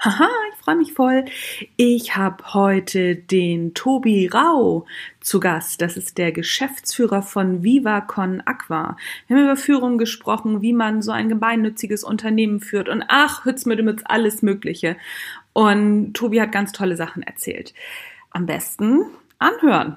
Haha, ich freue mich voll. Ich habe heute den Tobi Rau zu Gast. Das ist der Geschäftsführer von Viva Aqua. Wir haben über Führung gesprochen, wie man so ein gemeinnütziges Unternehmen führt und ach, Hütz mit Hütz, alles Mögliche. Und Tobi hat ganz tolle Sachen erzählt. Am besten anhören.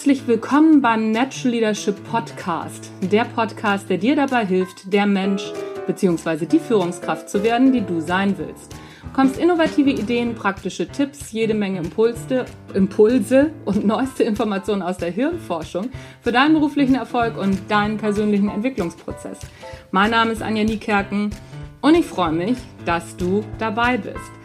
Herzlich willkommen beim Natural Leadership Podcast. Der Podcast, der dir dabei hilft, der Mensch bzw. die Führungskraft zu werden, die du sein willst. Du bekommst innovative Ideen, praktische Tipps, jede Menge Impulse, Impulse und neueste Informationen aus der Hirnforschung für deinen beruflichen Erfolg und deinen persönlichen Entwicklungsprozess. Mein Name ist Anja Niekerken und ich freue mich, dass du dabei bist.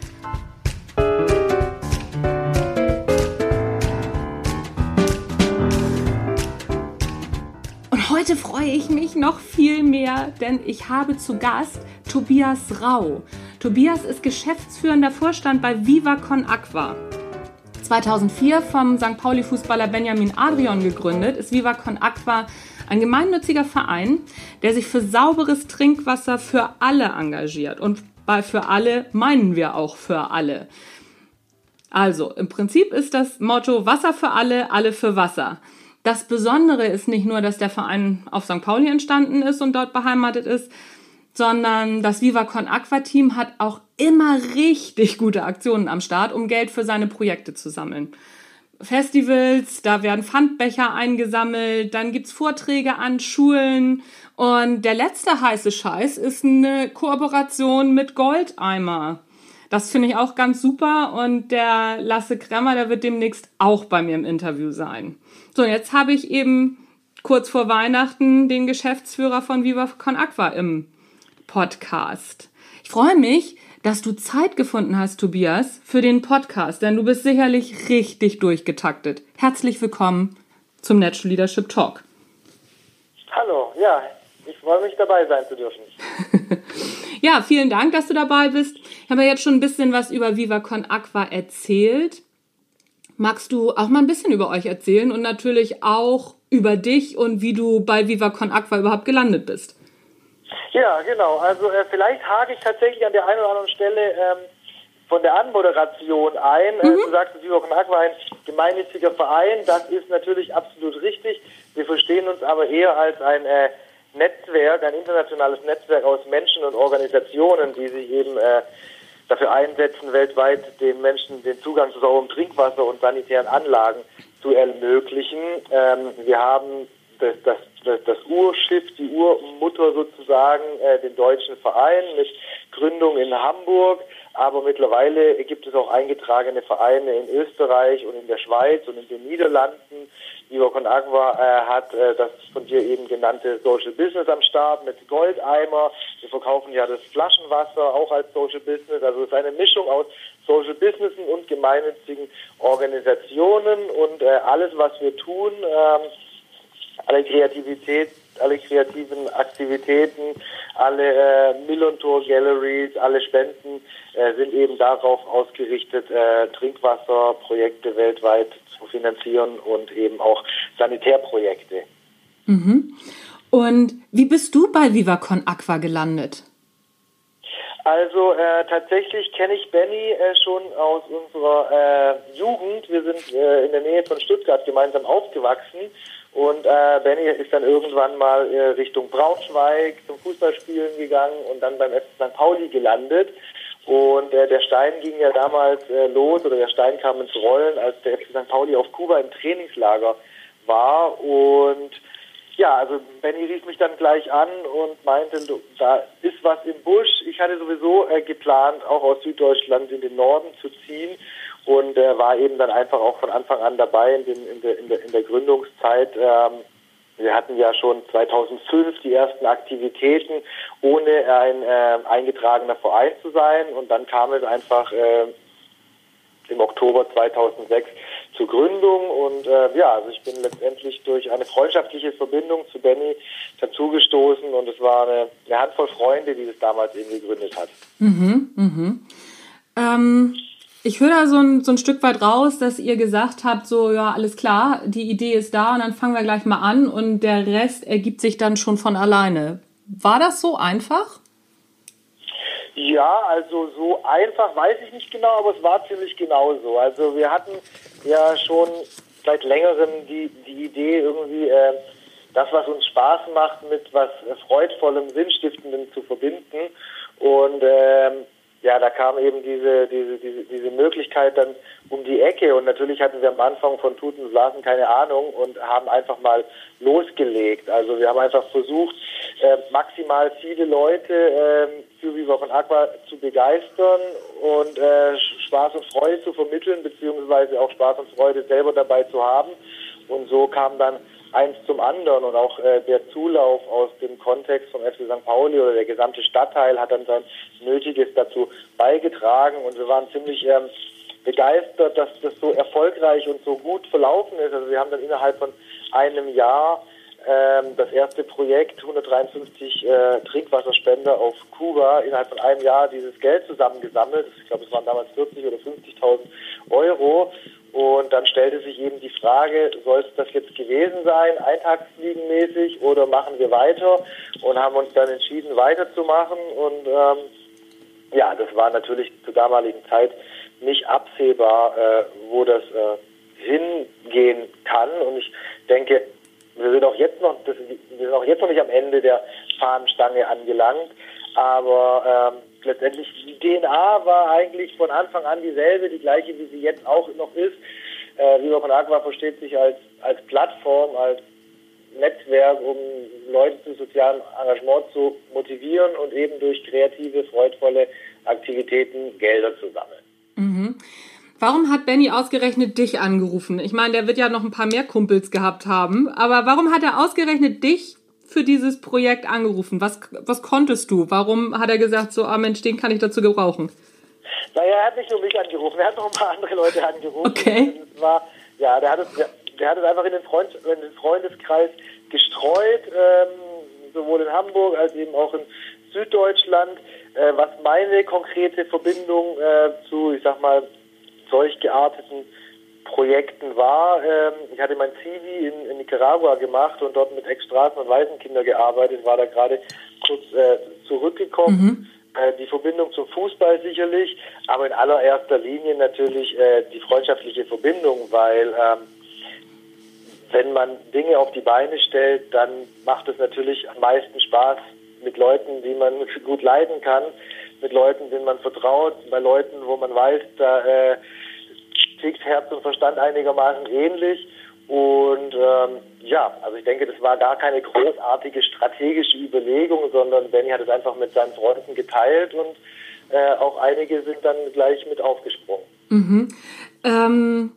Heute freue ich mich noch viel mehr, denn ich habe zu Gast Tobias Rau. Tobias ist geschäftsführender Vorstand bei Viva Con Aqua. 2004 vom St. Pauli-Fußballer Benjamin Adrian gegründet, ist Viva Con Aqua ein gemeinnütziger Verein, der sich für sauberes Trinkwasser für alle engagiert. Und bei für alle meinen wir auch für alle. Also, im Prinzip ist das Motto Wasser für alle, alle für Wasser. Das Besondere ist nicht nur, dass der Verein auf St. Pauli entstanden ist und dort beheimatet ist, sondern das Viva Con Aqua Team hat auch immer richtig gute Aktionen am Start, um Geld für seine Projekte zu sammeln. Festivals, da werden Pfandbecher eingesammelt, dann gibt's Vorträge an Schulen und der letzte heiße Scheiß ist eine Kooperation mit Goldeimer. Das finde ich auch ganz super und der Lasse Kremmer, der wird demnächst auch bei mir im Interview sein. So, jetzt habe ich eben kurz vor Weihnachten den Geschäftsführer von Viva Con Aqua im Podcast. Ich freue mich, dass du Zeit gefunden hast, Tobias, für den Podcast, denn du bist sicherlich richtig durchgetaktet. Herzlich willkommen zum Natural Leadership Talk. Hallo, ja, ich freue mich dabei sein zu dürfen. ja, vielen Dank, dass du dabei bist. Ich habe jetzt schon ein bisschen was über Viva Con Aqua erzählt. Magst du auch mal ein bisschen über euch erzählen und natürlich auch über dich und wie du bei Viva Con Aqua überhaupt gelandet bist? Ja, genau. Also äh, vielleicht hake ich tatsächlich an der einen oder anderen Stelle ähm, von der Anmoderation ein. Äh, mhm. du sagst, Viva Con Aqua ein gemeinnütziger Verein. Das ist natürlich absolut richtig. Wir verstehen uns aber eher als ein äh, Netzwerk, ein internationales Netzwerk aus Menschen und Organisationen, die sich eben äh, dafür einsetzen, weltweit den Menschen den Zugang zu sauberem Trinkwasser und sanitären Anlagen zu ermöglichen. Ähm, wir haben das, das, das, das Urschiff, die Urmutter sozusagen, äh, den deutschen Verein mit Gründung in Hamburg. Aber mittlerweile gibt es auch eingetragene Vereine in Österreich und in der Schweiz und in den Niederlanden. Viva Con Agua äh, hat äh, das von dir eben genannte Social Business am Start mit Goldeimer. Wir verkaufen ja das Flaschenwasser auch als Social Business. Also es ist eine Mischung aus Social Businessen und gemeinnützigen Organisationen und äh, alles, was wir tun, ähm, alle Kreativität, alle kreativen Aktivitäten, alle äh, Millon-Tour Galleries, alle Spenden äh, sind eben darauf ausgerichtet, äh, Trinkwasserprojekte weltweit zu finanzieren und eben auch Sanitärprojekte. Mhm. Und wie bist du bei VivaCon Aqua gelandet? Also äh, tatsächlich kenne ich Benny äh, schon aus unserer äh, Jugend. Wir sind äh, in der Nähe von Stuttgart gemeinsam aufgewachsen und äh, Benny ist dann irgendwann mal äh, Richtung Braunschweig zum Fußballspielen gegangen und dann beim FC St. Pauli gelandet. Und äh, der Stein ging ja damals äh, los oder der Stein kam ins Rollen, als der FC St. Pauli auf Kuba im Trainingslager war. Und ja, also Benny rief mich dann gleich an und meinte, da ist was im Busch. Ich hatte sowieso äh, geplant, auch aus Süddeutschland in den Norden zu ziehen und äh, war eben dann einfach auch von Anfang an dabei in, den, in, der, in, der, in der Gründungszeit. Ähm, wir hatten ja schon 2005 die ersten Aktivitäten, ohne ein äh, eingetragener Verein zu sein. Und dann kam es einfach äh, im Oktober 2006 zur Gründung. Und äh, ja, also ich bin letztendlich durch eine freundschaftliche Verbindung zu Benny dazugestoßen. Und es war eine, eine Handvoll Freunde, die das damals eben gegründet hat. Mhm, mhm. Ähm Ich höre da so ein, so ein Stück weit raus, dass ihr gesagt habt, so, ja, alles klar, die Idee ist da und dann fangen wir gleich mal an und der Rest ergibt sich dann schon von alleine. War das so einfach? Ja, also so einfach weiß ich nicht genau, aber es war ziemlich genauso. Also wir hatten ja schon seit längerem die, die Idee irgendwie, äh, das, was uns Spaß macht, mit was Freudvollem, Sinnstiftendem zu verbinden. Und ähm, ja, da kam eben diese, diese, diese, diese Möglichkeit dann um die Ecke und natürlich hatten wir am Anfang von Tuten und Blasen keine Ahnung und haben einfach mal losgelegt. Also wir haben einfach versucht, äh, maximal viele Leute äh, für Viva von Aqua zu begeistern und äh, Spaß und Freude zu vermitteln, beziehungsweise auch Spaß und Freude selber dabei zu haben. Und so kam dann eins zum anderen und auch äh, der Zulauf aus dem Kontext vom FC St. Pauli oder der gesamte Stadtteil hat dann sein Nötiges dazu beigetragen und wir waren ziemlich ähm, begeistert, dass das so erfolgreich und so gut verlaufen ist. Also wir haben dann innerhalb von einem Jahr ähm, das erste Projekt 153 äh, Trinkwasserspender auf Kuba innerhalb von einem Jahr dieses Geld zusammengesammelt. Ich glaube, es waren damals 40 oder 50.000 Euro und dann stellte sich eben die Frage, soll es das jetzt gewesen sein, eintagsfliegenmäßig, oder machen wir weiter? Und haben uns dann entschieden, weiterzumachen. Und ähm, ja, das war natürlich zur damaligen Zeit nicht absehbar, äh, wo das äh, hingehen kann. Und ich denke, wir sind auch jetzt noch, das, wir sind auch jetzt noch nicht am Ende der Fahnenstange angelangt, aber ähm, letztendlich die DNA war eigentlich von Anfang an dieselbe, die gleiche, wie sie jetzt auch noch ist. Äh, Viva von Aqua versteht sich als, als Plattform, als Netzwerk, um Leute zu sozialem Engagement zu motivieren und eben durch kreative, freudvolle Aktivitäten Gelder zu sammeln. Mhm. Warum hat Benny ausgerechnet dich angerufen? Ich meine, der wird ja noch ein paar mehr Kumpels gehabt haben, aber warum hat er ausgerechnet dich für dieses Projekt angerufen? Was, was konntest du? Warum hat er gesagt, so, ah Mensch, den kann ich dazu gebrauchen? Naja, er hat nicht nur mich angerufen, er hat noch ein paar andere Leute angerufen. Okay. Es war, ja, der hat es, der hat es einfach in den, Freund, in den Freundeskreis gestreut, ähm, sowohl in Hamburg als eben auch in Süddeutschland, äh, was meine konkrete Verbindung äh, zu, ich sag mal, solch gearteten Projekten war. Ähm, ich hatte mein Zivi in, in, Nicaragua gemacht und dort mit Ex-Straßen- und Waisenkinder gearbeitet, war da gerade kurz äh, zurückgekommen. Mhm. Äh, die Verbindung zum Fußball sicherlich, aber in allererster Linie natürlich äh, die freundschaftliche Verbindung, weil ähm, wenn man Dinge auf die Beine stellt, dann macht es natürlich am meisten Spaß mit Leuten, die man gut leiden kann, mit Leuten, denen man vertraut, bei Leuten, wo man weiß, da äh, tickt Herz und Verstand einigermaßen ähnlich. Und ähm, ja, also ich denke, das war gar keine großartige strategische Überlegung, sondern Benny hat es einfach mit seinen Freunden geteilt und äh, auch einige sind dann gleich mit aufgesprungen. Mhm. Ähm,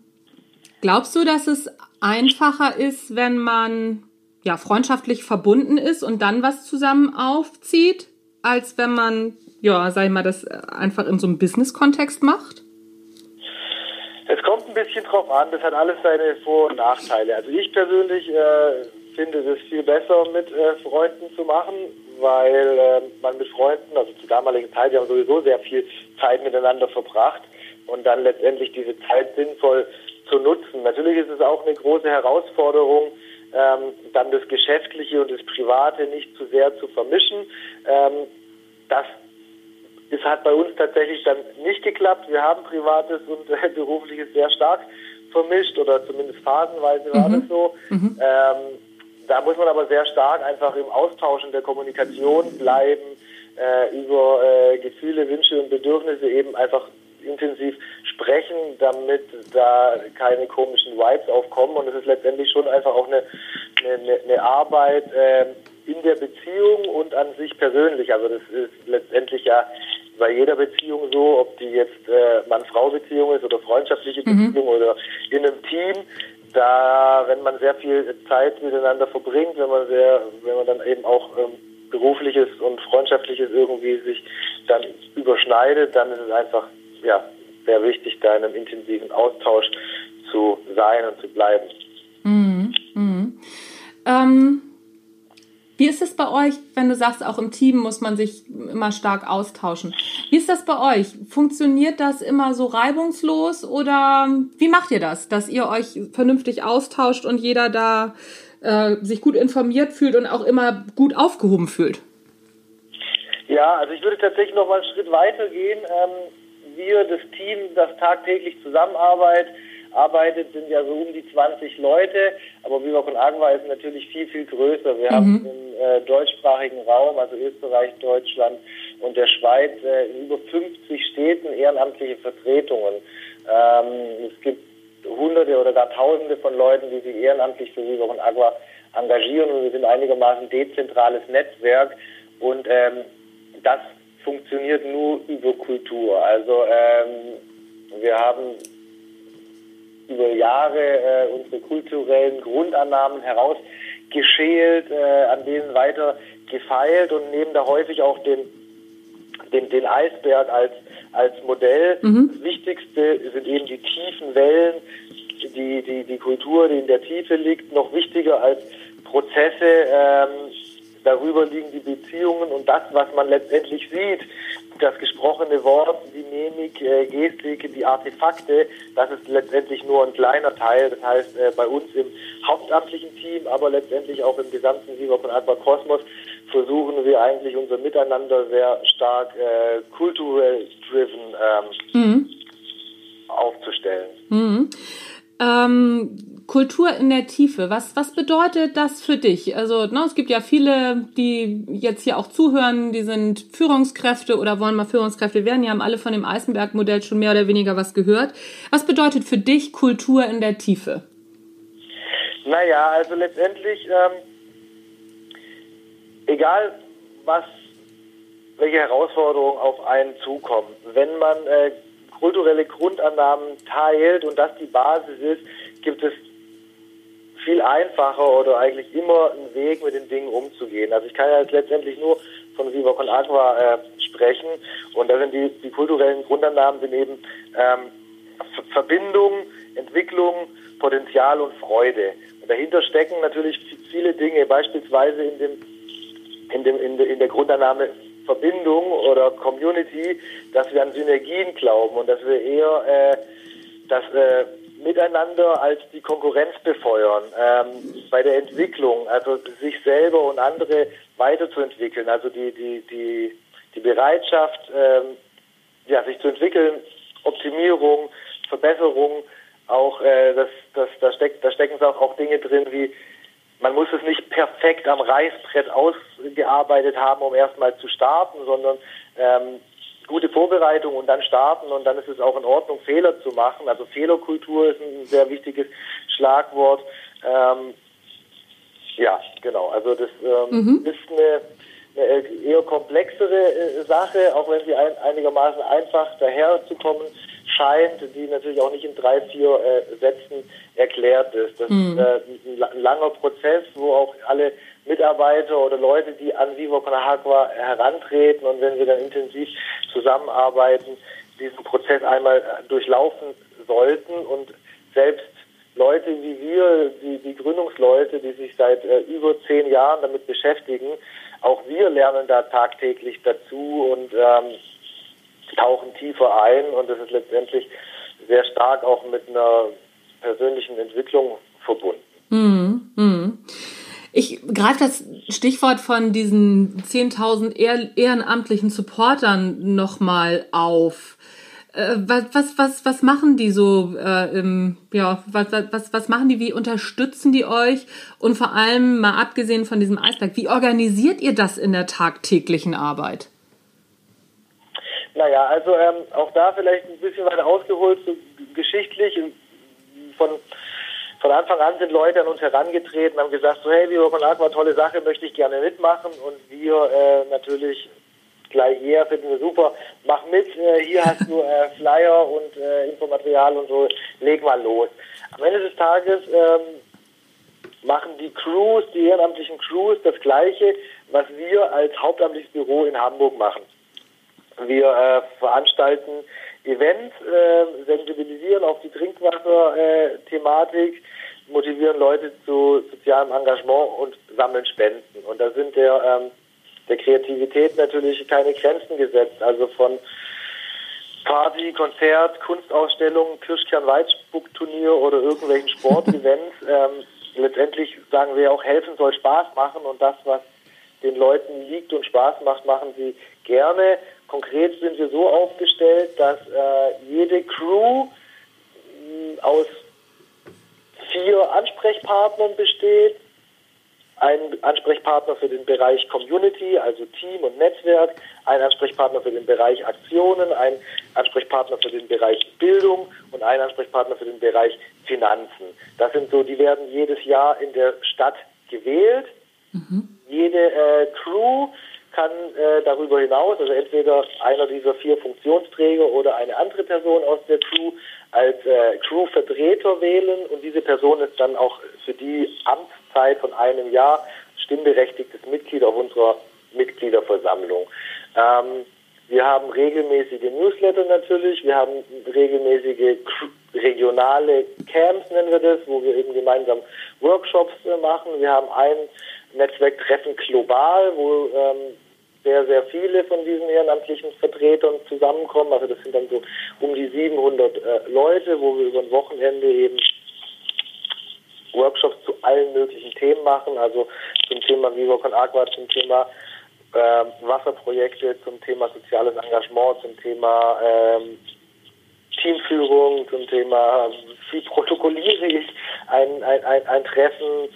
glaubst du, dass es einfacher ist, wenn man ja freundschaftlich verbunden ist und dann was zusammen aufzieht, als wenn man ja, sag ich mal, das einfach in so einem Business-Kontext macht? Es kommt ein bisschen drauf an, das hat alles seine Vor- und Nachteile. Also ich persönlich äh, finde es viel besser mit äh, Freunden zu machen, weil äh, man mit Freunden, also zur damaligen Zeit, wir haben sowieso sehr viel Zeit miteinander verbracht und dann letztendlich diese Zeit sinnvoll zu nutzen. Natürlich ist es auch eine große Herausforderung, ähm, dann das Geschäftliche und das Private nicht zu sehr zu vermischen. Ähm, das es hat bei uns tatsächlich dann nicht geklappt. Wir haben Privates und äh, Berufliches sehr stark vermischt oder zumindest phasenweise war mhm. das so. Mhm. Ähm, da muss man aber sehr stark einfach im Austausch und der Kommunikation bleiben, äh, über äh, Gefühle, Wünsche und Bedürfnisse eben einfach intensiv sprechen, damit da keine komischen Vibes aufkommen. Und es ist letztendlich schon einfach auch eine, eine, eine Arbeit äh, in der Beziehung und an sich persönlich. Also das ist letztendlich ja bei jeder Beziehung so, ob die jetzt äh, Mann-Frau-Beziehung ist oder freundschaftliche mhm. Beziehung oder in einem Team, da, wenn man sehr viel Zeit miteinander verbringt, wenn man sehr, wenn man dann eben auch ähm, berufliches und freundschaftliches irgendwie sich dann überschneidet, dann ist es einfach, ja, sehr wichtig, da in einem intensiven Austausch zu sein und zu bleiben. Mhm. Mhm. Ähm Wie ist es bei euch, wenn du sagst, auch im Team muss man sich immer stark austauschen? Wie ist das bei euch? Funktioniert das immer so reibungslos oder wie macht ihr das, dass ihr euch vernünftig austauscht und jeder da äh, sich gut informiert fühlt und auch immer gut aufgehoben fühlt? Ja, also ich würde tatsächlich noch mal einen Schritt weiter gehen. Ähm, wir, das Team, das tagtäglich zusammenarbeitet, arbeitet, sind ja so um die 20 Leute, aber Viva con Agua ist natürlich viel, viel größer. Wir mhm. haben äh, deutschsprachigen Raum, also Österreich, Deutschland und der Schweiz, äh, in über 50 Städten ehrenamtliche Vertretungen. Ähm, es gibt Hunderte oder gar Tausende von Leuten, die sich ehrenamtlich für Viva con Agua engagieren und wir sind einigermaßen dezentrales Netzwerk und ähm, das funktioniert nur über Kultur. Also ähm, wir haben über Jahre äh, unsere kulturellen Grundannahmen herausgeschält, äh, an denen weiter gefeilt und nehmen da häufig auch den, den, den Eisberg als, als Modell. Mhm. Das Wichtigste sind eben die tiefen Wellen, die, die, die Kultur, die in der Tiefe liegt, noch wichtiger als Prozesse. Ähm, darüber liegen die Beziehungen und das, was man letztendlich sieht, das gesprochene Wort, die Mimik, äh, Gestik, die Artefakte, das ist letztendlich nur ein kleiner Teil. Das heißt, äh, bei uns im hauptamtlichen Team, aber letztendlich auch im gesamten Viva von Aqua Kosmos versuchen wir eigentlich unser Miteinander sehr stark äh, kulturell driven ähm, mhm. aufzustellen. Mhm. Ähm, Kultur in der Tiefe, was, was bedeutet das für dich? Also ne, es gibt ja viele, die jetzt hier auch zuhören, die sind Führungskräfte oder wollen mal Führungskräfte werden, die haben alle von dem Eisenberg-Modell schon mehr oder weniger was gehört. Was bedeutet für dich Kultur in der Tiefe? Naja, also letztendlich, ähm, egal was, welche Herausforderungen auf einen zukommen, wenn man äh, kulturelle Grundannahmen teilt und das die Basis ist, gibt es viel einfacher oder eigentlich immer einen Weg, mit den Dingen umzugehen. Also ich kann ja jetzt letztendlich nur von Viva con Aqua äh, sprechen und da sind die, die kulturellen Grundannahmen sind eben ähm, Verbindung, Entwicklung, Potenzial und Freude. Und dahinter stecken natürlich viele Dinge, beispielsweise in dem in, dem, in, de, in der Grundannahme Verbindung oder Community, dass wir an Synergien glauben und dass wir eher äh, das äh, Miteinander als die Konkurrenz befeuern ähm, bei der Entwicklung, also sich selber und andere weiterzuentwickeln, also die die die die Bereitschaft, ähm, ja, sich zu entwickeln, Optimierung, Verbesserung, auch äh, das, das, da, steckt, da stecken auch, auch Dinge drin wie man muss es nicht perfekt am Reißbrett ausgearbeitet haben, um erstmal zu starten, sondern ähm, gute Vorbereitung und dann starten und dann ist es auch in Ordnung, Fehler zu machen. Also Fehlerkultur ist ein sehr wichtiges Schlagwort. Ähm, ja, genau. Also das ähm, mhm. ist eine, eine, eher komplexere äh, Sache, auch wenn sie ein, einigermaßen einfach daherzukommen scheint, die natürlich auch nicht in drei, vier äh, Sätzen erklärt ist. Das mhm. ist äh, ein langer Prozess, wo auch alle Mitarbeiter oder Leute, die an Vivo con Agua herantreten und wenn wir dann intensiv zusammenarbeiten, diesen Prozess einmal äh, durchlaufen sollten und selbst Leute wie wir, die, die Gründungsleute, die sich seit äh, über zehn Jahren damit beschäftigen, auch wir lernen da tagtäglich dazu und ähm, tauchen tiefer ein und das ist letztendlich sehr stark auch mit einer persönlichen Entwicklung verbunden. Mhm. Mhm. Ich greife das Stichwort von diesen 10.000 ehrenamtlichen Supportern nochmal auf. Äh, was, was, was, was machen die so? Äh, im, ja, was, was, was machen die? Wie unterstützen die euch? Und vor allem, mal abgesehen von diesem Eisberg, wie organisiert ihr das in der tagtäglichen Arbeit? Naja, also ähm, auch da vielleicht ein bisschen weiter ausgeholt, so geschichtlich von von Anfang an sind Leute an uns herangetreten, haben gesagt, so hey, Viva con Aqua, tolle Sache, möchte ich gerne mitmachen und wir äh, natürlich gleich hier finden wir super, mach mit, äh, hier hast du äh, Flyer und äh, Infomaterial und so, leg mal los. Am Ende des Tages ähm, machen die Crews, die ehrenamtlichen Crews das Gleiche, was wir als hauptamtliches Büro in Hamburg machen. Wir äh, veranstalten Events, äh, sensibilisieren auf die Trinkwasser-Thematik. motivieren Leute zu sozialem Engagement und sammeln Spenden. Und da sind der, ähm, der Kreativität natürlich keine Grenzen gesetzt. Also von Party, Konzert, Kunstausstellung, Kirschkern-Weitspuckturnier oder irgendwelchen Sportevents. ähm, letztendlich sagen wir auch, helfen soll Spaß machen und das, was den Leuten liegt und Spaß macht, machen sie gerne. Konkret sind wir so aufgestellt, dass äh, jede Crew mh, aus vier Ansprechpartnern besteht. Ein Ansprechpartner für den Bereich Community, also Team und Netzwerk, ein Ansprechpartner für den Bereich Aktionen, ein Ansprechpartner für den Bereich Bildung und ein Ansprechpartner für den Bereich Finanzen. Das sind so, die werden jedes Jahr in der Stadt gewählt. Mhm. Jede äh, Crew kann äh, darüber hinaus, also entweder einer dieser vier Funktionsträger oder eine andere Person aus der Crew als äh, Crew-Vertreter wählen und diese Person ist dann auch für die Amtszeit von einem Jahr stimmberechtigtes Mitglied auf unserer Mitgliederversammlung. Ähm, wir haben regelmäßige Newsletter natürlich, wir haben regelmäßige regionale Camps, nennen wir das, wo wir eben gemeinsam Workshops äh, machen. Wir haben ein Netzwerktreffen global, wo ähm, sehr, sehr viele von diesen ehrenamtlichen Vertretern zusammenkommen. Also das sind dann so um die 700 äh, Leute, wo wir über ein Wochenende eben Workshops zu allen möglichen Themen machen, also zum Thema Viva con Aqua, zum Thema äh, Wasserprojekte, zum Thema soziales Engagement, zum Thema ähm, Teamführung, zum Thema, wie protokolliere ich ein, ein, ein, ein Treffen,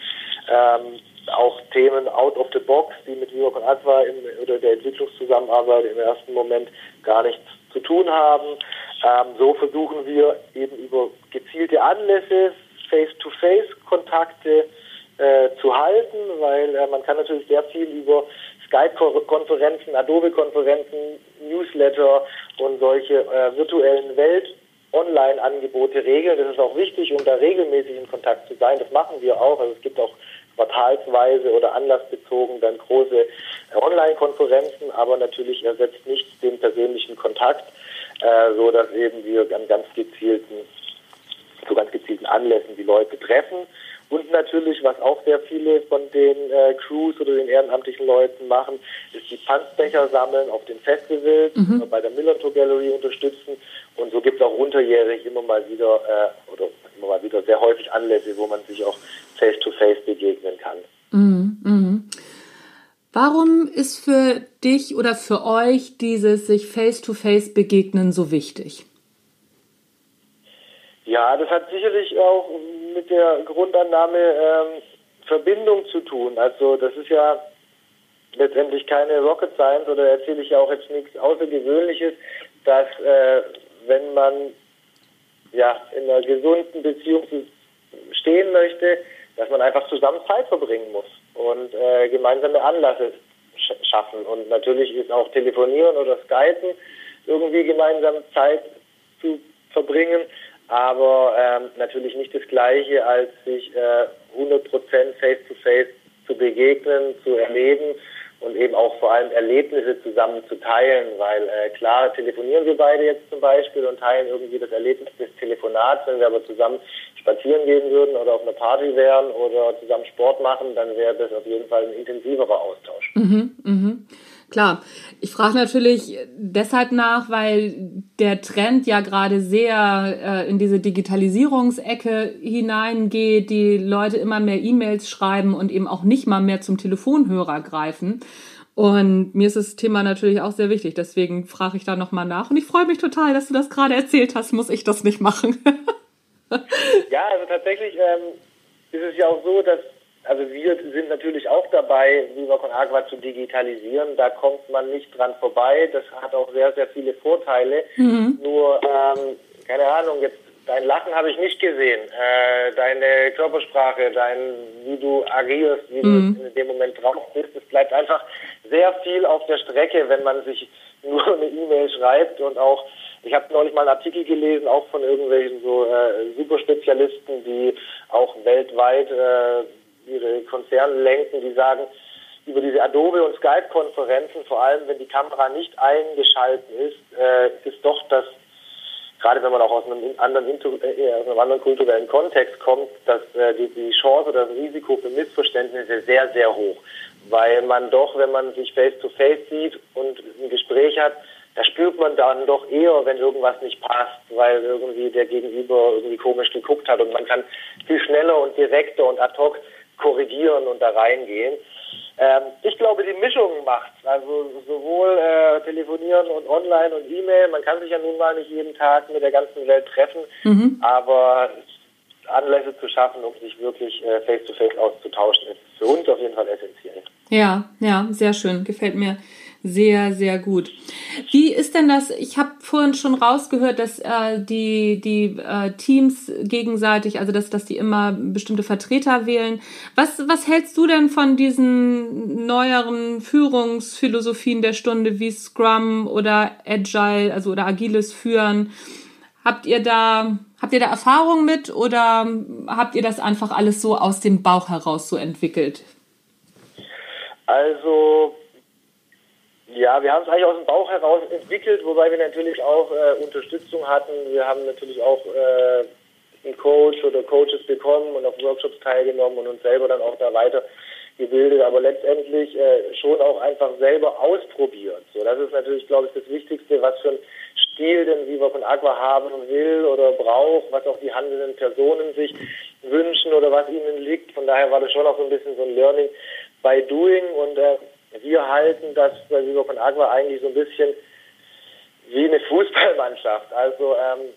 ähm, auch Themen out of the box, die mit Viva Con Aqua im, oder der Entwicklungszusammenarbeit im ersten Moment gar nichts zu tun haben. Ähm, so versuchen wir eben über gezielte Anlässe Face-to-Face-Kontakte äh, zu halten, weil äh, man kann natürlich sehr viel über Skype-Konferenzen, Adobe-Konferenzen, Newsletter und solche äh, virtuellen Welt Online-Angebote regeln. Das ist auch wichtig, um da regelmäßig in Kontakt zu sein. Das machen wir auch. Also es gibt auch quartalsweise oder anlassbezogen dann große äh, Online-Konferenzen, aber natürlich ersetzt nicht den persönlichen Kontakt, äh, so dass eben wir an ganz gezielten, zu ganz gezielten Anlässen die Leute treffen. Und natürlich, was auch sehr viele von den äh, Crews oder den ehrenamtlichen Leuten machen, ist die Pfandbecher sammeln auf den Festivals, mhm. bei der Millantor Gallery unterstützen. Und so gibt es auch unterjährig immer mal wieder äh, oder immer mal wieder sehr häufig Anlässe, wo man sich auch face-to-face -face begegnen kann. Mhm. Mhm. Warum ist für dich oder für euch dieses sich face-to-face -face begegnen so wichtig? Ja, das hat sicherlich auch mit der Grundannahme ähm, Verbindung zu tun. Also das ist ja letztendlich keine Rocket Science oder erzähle ich ja auch jetzt nichts Außergewöhnliches, dass äh, wenn man ja in einer gesunden Beziehung stehen möchte, dass man einfach zusammen Zeit verbringen muss und äh, gemeinsame Anlässe sch schaffen. Und natürlich ist auch Telefonieren oder Skypen irgendwie gemeinsam Zeit zu verbringen aber ähm, natürlich nicht das Gleiche, als sich äh, 100% face-to-face zu begegnen, zu erleben und eben auch vor allem Erlebnisse zusammen zu teilen, weil äh, klar telefonieren wir beide jetzt zum Beispiel und teilen irgendwie das Erlebnis des Telefonats, wenn wir aber zusammen spazieren gehen würden oder auf einer Party wären oder zusammen Sport machen, dann wäre das auf jeden Fall ein intensiverer Austausch. Mhm, mhm. Klar, ich frage natürlich deshalb nach, weil der Trend ja gerade sehr äh, in diese Digitalisierungsecke hineingeht, die Leute immer mehr E-Mails schreiben und eben auch nicht mal mehr zum Telefonhörer greifen. Und mir ist das Thema natürlich auch sehr wichtig, deswegen frage ich da nochmal nach. Und ich freue mich total, dass du das gerade erzählt hast, muss ich das nicht machen. ja, also tatsächlich ähm, ist es ja auch so, dass also wir sind natürlich auch dabei, Viva Con Agua zu digitalisieren. Da kommt man nicht dran vorbei. Das hat auch sehr, sehr viele Vorteile. Mhm. Nur, ähm, keine Ahnung, jetzt dein Lachen habe ich nicht gesehen. Äh, deine Körpersprache, dein, wie du agierst, wie mhm. du in dem Moment drauf bist, es bleibt einfach sehr viel auf der Strecke, wenn man sich nur eine E-Mail schreibt und auch ich habe neulich mal einen Artikel gelesen, auch von irgendwelchen so äh, Superspezialisten, die auch weltweit äh, ihre Konzerne lenken, die sagen, über diese Adobe- und Skype-Konferenzen, vor allem wenn die Kamera nicht eingeschaltet ist, äh, ist doch das gerade wenn man auch aus einem anderen, äh, aus einem anderen kulturellen Kontext kommt, dass äh, die, die Chance oder das Risiko für Missverständnisse sehr, sehr hoch. Weil man doch, wenn man sich face-to-face -face sieht und ein Gespräch hat, da spürt man dann doch eher, wenn irgendwas nicht passt, weil irgendwie der Gegenüber irgendwie komisch geguckt hat und man kann viel schneller und direkter und ad hoc korrigieren und da reingehen. Ähm, ich glaube, die Mischung macht. Also sowohl äh, telefonieren und online und E-Mail. Man kann sich ja nun mal nicht jeden Tag mit der ganzen Welt treffen, mhm. aber Anlässe zu schaffen, um sich wirklich äh, face-to-face -face auszutauschen, ist für uns auf jeden Fall essentiell. Ja, ja, sehr schön. Gefällt mir sehr, sehr gut. Wie ist denn das? Ich habe vorhin schon rausgehört, dass äh, die, die äh, Teams gegenseitig, also dass, dass die immer bestimmte Vertreter wählen. Was, was hältst du denn von diesen neueren Führungsphilosophien der Stunde wie Scrum oder Agile, also oder agiles Führen? Habt ihr da, habt ihr da Erfahrung mit oder habt ihr das einfach alles so aus dem Bauch heraus so entwickelt? Also ja, wir haben es eigentlich aus dem Bauch heraus entwickelt, wobei wir natürlich auch äh, Unterstützung hatten. Wir haben natürlich auch äh, einen Coach oder Coaches bekommen und auf Workshops teilgenommen und uns selber dann auch da weitergebildet, aber letztendlich äh, schon auch einfach selber ausprobiert. So, das ist natürlich, glaube ich, das Wichtigste, was für ein Stil denn Viva von Aqua haben will oder braucht, was auch die handelnden Personen sich wünschen oder was ihnen liegt. Von daher war das schon auch so ein bisschen so ein Learning by Doing und äh, wir halten das bei Viva von Agua eigentlich so ein bisschen wie eine Fußballmannschaft. Also ähm,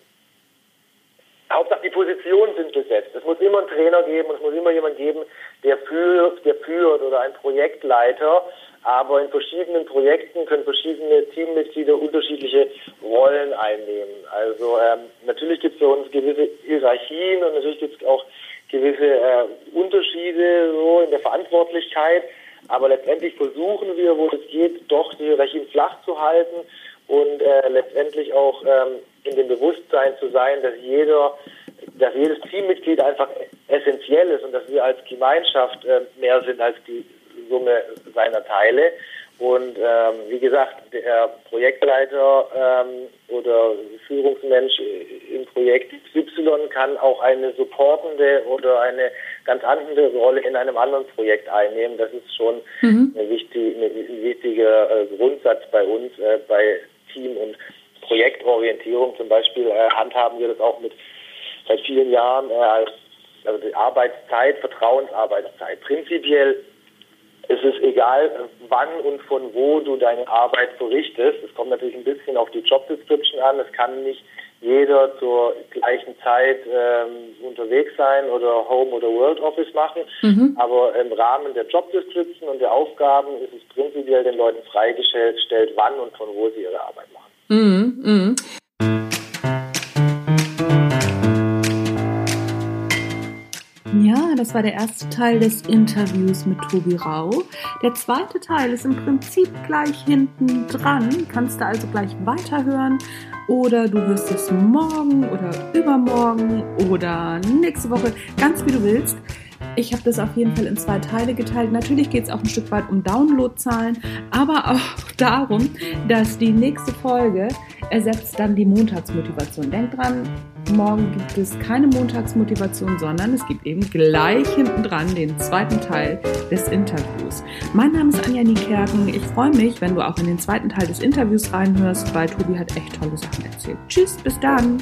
Hauptsache die Positionen sind besetzt. Es muss immer einen Trainer geben und es muss immer jemand geben, der führt, der führt oder ein Projektleiter. Aber in verschiedenen Projekten können verschiedene Teammitglieder unterschiedliche Rollen einnehmen. Also ähm, natürlich gibt es für uns gewisse Hierarchien und natürlich gibt es auch gewisse äh, Unterschiede so in der Verantwortlichkeit. Aber letztendlich versuchen wir, wo es geht, doch die Hierarchien flach zu halten und äh, letztendlich auch ähm, in dem Bewusstsein zu sein, dass jeder, dass jedes Teammitglied einfach essentiell ist und dass wir als Gemeinschaft äh, mehr sind als die Summe seiner Teile. Und ähm, wie gesagt, der Projektleiter ähm, oder Führungsmensch im Projekt XY kann auch eine supportende oder eine ganz andere Rolle in einem anderen Projekt einnehmen. Das ist schon mhm. ein, wichtig, ein wichtiger äh, Grundsatz bei uns, äh, bei Team- und Projektorientierung. Zum Beispiel äh, handhaben wir das auch mit seit vielen Jahren äh, als also die Arbeitszeit, Vertrauensarbeitszeit. Prinzipiell es ist egal, wann und von wo du deine Arbeit verrichtest. Es kommt natürlich ein bisschen auf die Job Description an. Es kann nicht jeder zur gleichen Zeit ähm, unterwegs sein oder Home oder World Office machen. Mhm. Aber im Rahmen der Job Description und der Aufgaben ist es prinzipiell den Leuten freigestellt, wann und von wo sie ihre Arbeit machen. Mhm. Mhm. Das war der erste Teil des Interviews mit Tobi Rau. Der zweite Teil ist im Prinzip gleich hinten dran. Kannst du also gleich weiterhören oder du hörst es morgen oder übermorgen oder nächste Woche, ganz wie du willst. Ich habe das auf jeden Fall in zwei Teile geteilt. Natürlich geht es auch ein Stück weit um Downloadzahlen, aber auch darum, dass die nächste Folge ersetzt dann die Montagsmotivation. Denk dran, morgen gibt es keine Montagsmotivation, sondern es gibt eben gleich hinten dran den zweiten Teil des Interviews. Mein Name ist Anja Niekerken. Ich freue mich, wenn du auch in den zweiten Teil des Interviews reinhörst, weil Tobi hat echt tolle Sachen erzählt. Tschüss, bis dann.